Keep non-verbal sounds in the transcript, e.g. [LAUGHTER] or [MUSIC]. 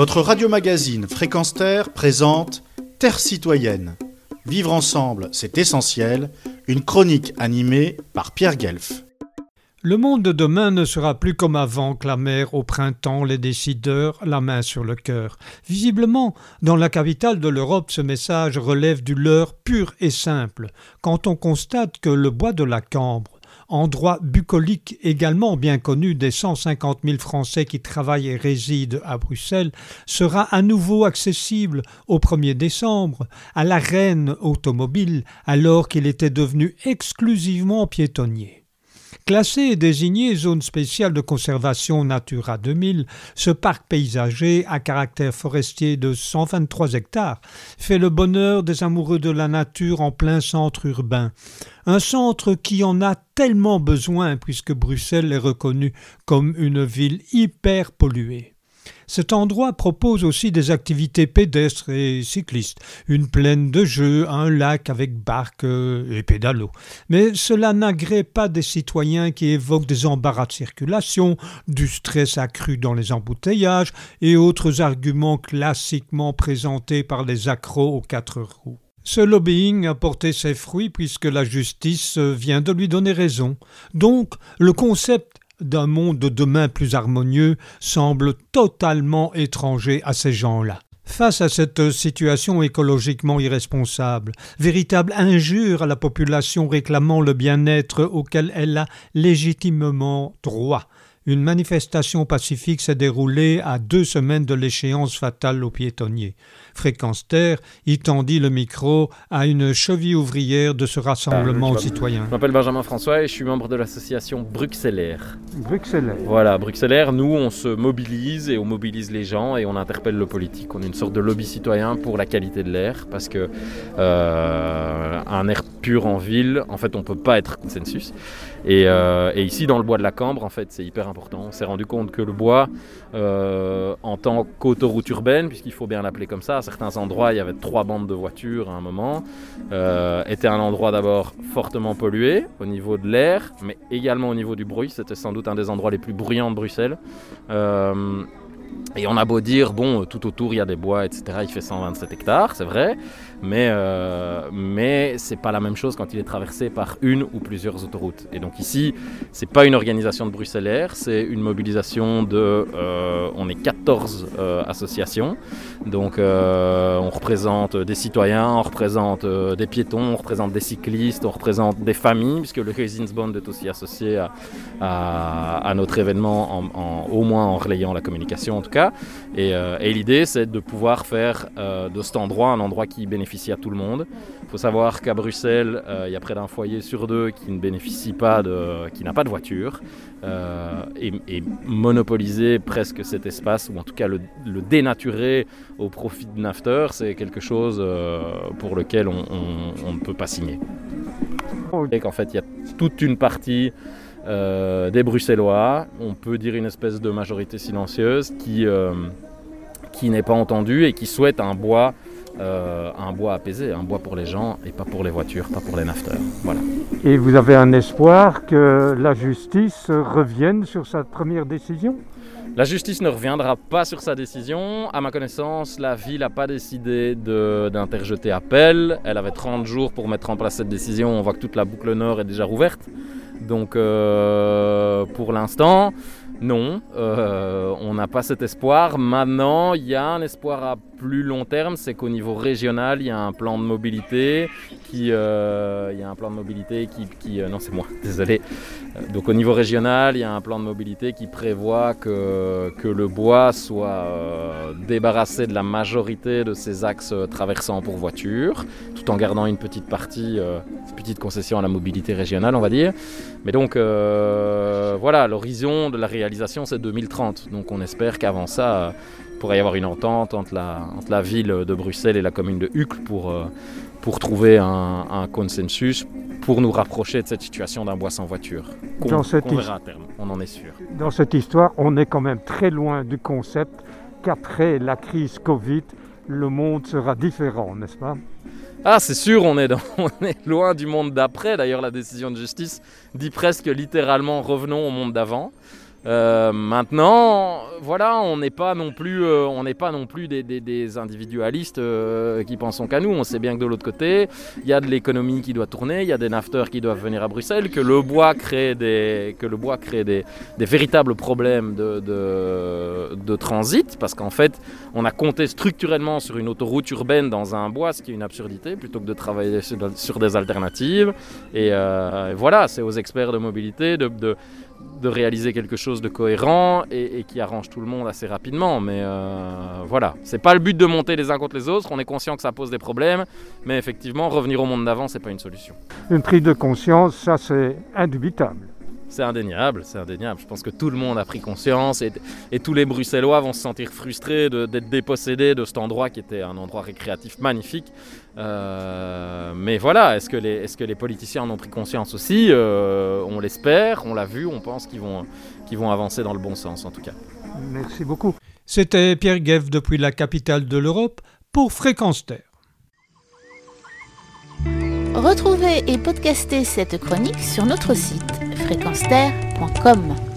Votre radio-magazine Fréquence Terre présente Terre citoyenne. Vivre ensemble, c'est essentiel. Une chronique animée par Pierre Guelf. Le monde de demain ne sera plus comme avant, clamèrent au printemps les décideurs, la main sur le cœur. Visiblement, dans la capitale de l'Europe, ce message relève du leurre pur et simple, quand on constate que le bois de la Cambre, endroit bucolique également bien connu des 150 000 Français qui travaillent et résident à Bruxelles, sera à nouveau accessible au 1er décembre à la reine automobile alors qu'il était devenu exclusivement piétonnier. Classé et désigné zone spéciale de conservation Natura 2000, ce parc paysager à caractère forestier de 123 hectares fait le bonheur des amoureux de la nature en plein centre urbain. Un centre qui en a tellement besoin puisque Bruxelles est reconnue comme une ville hyper polluée. Cet endroit propose aussi des activités pédestres et cyclistes, une plaine de jeux, un lac avec barques et pédalos. Mais cela n'agrée pas des citoyens qui évoquent des embarras de circulation, du stress accru dans les embouteillages et autres arguments classiquement présentés par les accros aux quatre roues. Ce lobbying a porté ses fruits puisque la justice vient de lui donner raison. Donc, le concept d'un monde de demain plus harmonieux semble totalement étranger à ces gens-là. Face à cette situation écologiquement irresponsable, véritable injure à la population réclamant le bien-être auquel elle a légitimement droit, une manifestation pacifique s'est déroulée à deux semaines de l'échéance fatale aux piétonniers. Fréquence Terre y tendit le micro à une cheville ouvrière de ce rassemblement citoyen. Je m'appelle Benjamin François et je suis membre de l'association Bruxellaire. Bruxellaire. Voilà, Bruxellaire, nous on se mobilise et on mobilise les gens et on interpelle le politique. On est une sorte de lobby citoyen pour la qualité de l'air parce que euh, un air pur en ville, en fait on peut pas être consensus. Et, euh, et, ici dans le bois de la Cambre, en fait c'est hyper important. On s'est rendu compte que le bois, euh, en tant qu'autoroute urbaine, puisqu'il faut bien l'appeler comme ça, à certains endroits il y avait trois bandes de voitures à un moment, euh, était un endroit d'abord fortement pollué au niveau de l'air, mais également au niveau du bruit. C'était sans doute un des endroits les plus bruyants de Bruxelles. Euh, et on a beau dire, bon, tout autour il y a des bois, etc. Il fait 127 hectares, c'est vrai, mais, euh, mais c'est pas la même chose quand il est traversé par une ou plusieurs autoroutes. Et donc ici, c'est pas une organisation de Bruxellaire, c'est une mobilisation de. Euh, on est 14 euh, associations, donc euh, on représente des citoyens, on représente euh, des piétons, on représente des cyclistes, on représente des familles, puisque le Bond est aussi associé à, à, notre événement, en, en, au moins en relayant la communication en tout cas. Et, euh, et l'idée, c'est de pouvoir faire euh, de cet endroit un endroit qui bénéficie à tout le monde. Il faut savoir qu'à Bruxelles, euh, il y a près d'un foyer sur deux qui ne bénéficie pas de, qui n'a pas de voiture, et, et, monopoliser presque cet espace, ou en tout cas le, le dénaturer au profit de Nafter, c'est quelque chose pour lequel on, on, on, ne peut pas signer. Et qu'en fait, il y a toute une partie euh, des Bruxellois, on peut dire une espèce de majorité silencieuse qui, euh, qui n'est pas entendue et qui souhaite un bois, euh, un bois apaisé, un bois pour les gens et pas pour les voitures, pas pour les nafteurs. Voilà. Et vous avez un espoir que la justice revienne sur sa première décision? La justice ne reviendra pas sur sa décision. À ma connaissance, la ville n'a pas décidé d'interjeter appel. Elle avait 30 jours pour mettre en place cette décision. On voit que toute la boucle nord est déjà rouverte. Donc euh, pour l'instant, non, euh, on n'a pas cet espoir. Maintenant, il y a un espoir à plus long terme, c'est qu'au niveau régional, il y a un plan de mobilité euh, il y a un plan de mobilité qui, euh, non c'est moi, [LAUGHS] désolé. Donc au niveau régional, il y a un plan de mobilité qui prévoit que, que le bois soit euh, débarrassé de la majorité de ses axes traversants pour voiture, tout en gardant une petite partie, euh, petite concession à la mobilité régionale, on va dire. Mais donc euh, voilà, l'horizon de la réalisation c'est 2030. Donc on espère qu'avant ça, il pourrait y avoir une entente entre la, entre la ville de Bruxelles et la commune de Hucle pour, euh, pour trouver un, un, consensus pour nous rapprocher de cette situation d'un bois sans voiture. Qu'on qu verra à terme, on en est sûr. Dans cette histoire, on est quand même très loin du concept qu'après la crise Covid, le monde sera différent, n'est-ce pas? Ah, c'est sûr, on est, dans, [LAUGHS] on est loin du monde d'après. D'ailleurs, la décision de justice dit presque littéralement revenons au monde d'avant. Euh, maintenant, voilà, on n'est pas non plus, euh, on n'est pas non plus des, individualistes euh, qui pensons qu'à nous. On sait bien que de l'autre côté, il y a de l'économie qui doit tourner, il y a des nafteurs qui doivent venir à Bruxelles, que le bois crée des, que le bois crée des, véritables problèmes de, transit, parce qu'en fait, on a compté structurellement sur une autoroute urbaine dans un bois, ce qui est une absurdité, plutôt que de travailler sur, des alternatives. Et voilà, c'est aux experts de mobilité de réaliser quelque chose de cohérent et, qui arrange tout le monde assez rapidement. Mais euh, voilà, c'est pas le but de monter les uns contre les autres. On est conscient que ça pose des problèmes, mais effectivement, revenir au monde d'avant, c'est pas une solution. Une prise de conscience, ça c'est indubitable. C'est indéniable, c'est indéniable. Je pense que tout le monde a pris conscience et, tous les Bruxellois vont se sentir frustrés d'être dépossédés de cet endroit qui était un endroit récréatif magnifique. Euh, mais voilà, est-ce que, les, est que les politiciens en ont pris conscience aussi? Euh, On l'espère, on l'a vu, on pense qu'ils vont, qu'ils vont avancer dans le bon sens en tout cas. Merci beaucoup. C'était Pierre Guev depuis la capitale de l'Europe pour Fréquence Terre. Retrouvez et podcastez cette chronique sur notre site fréquenceterre.com.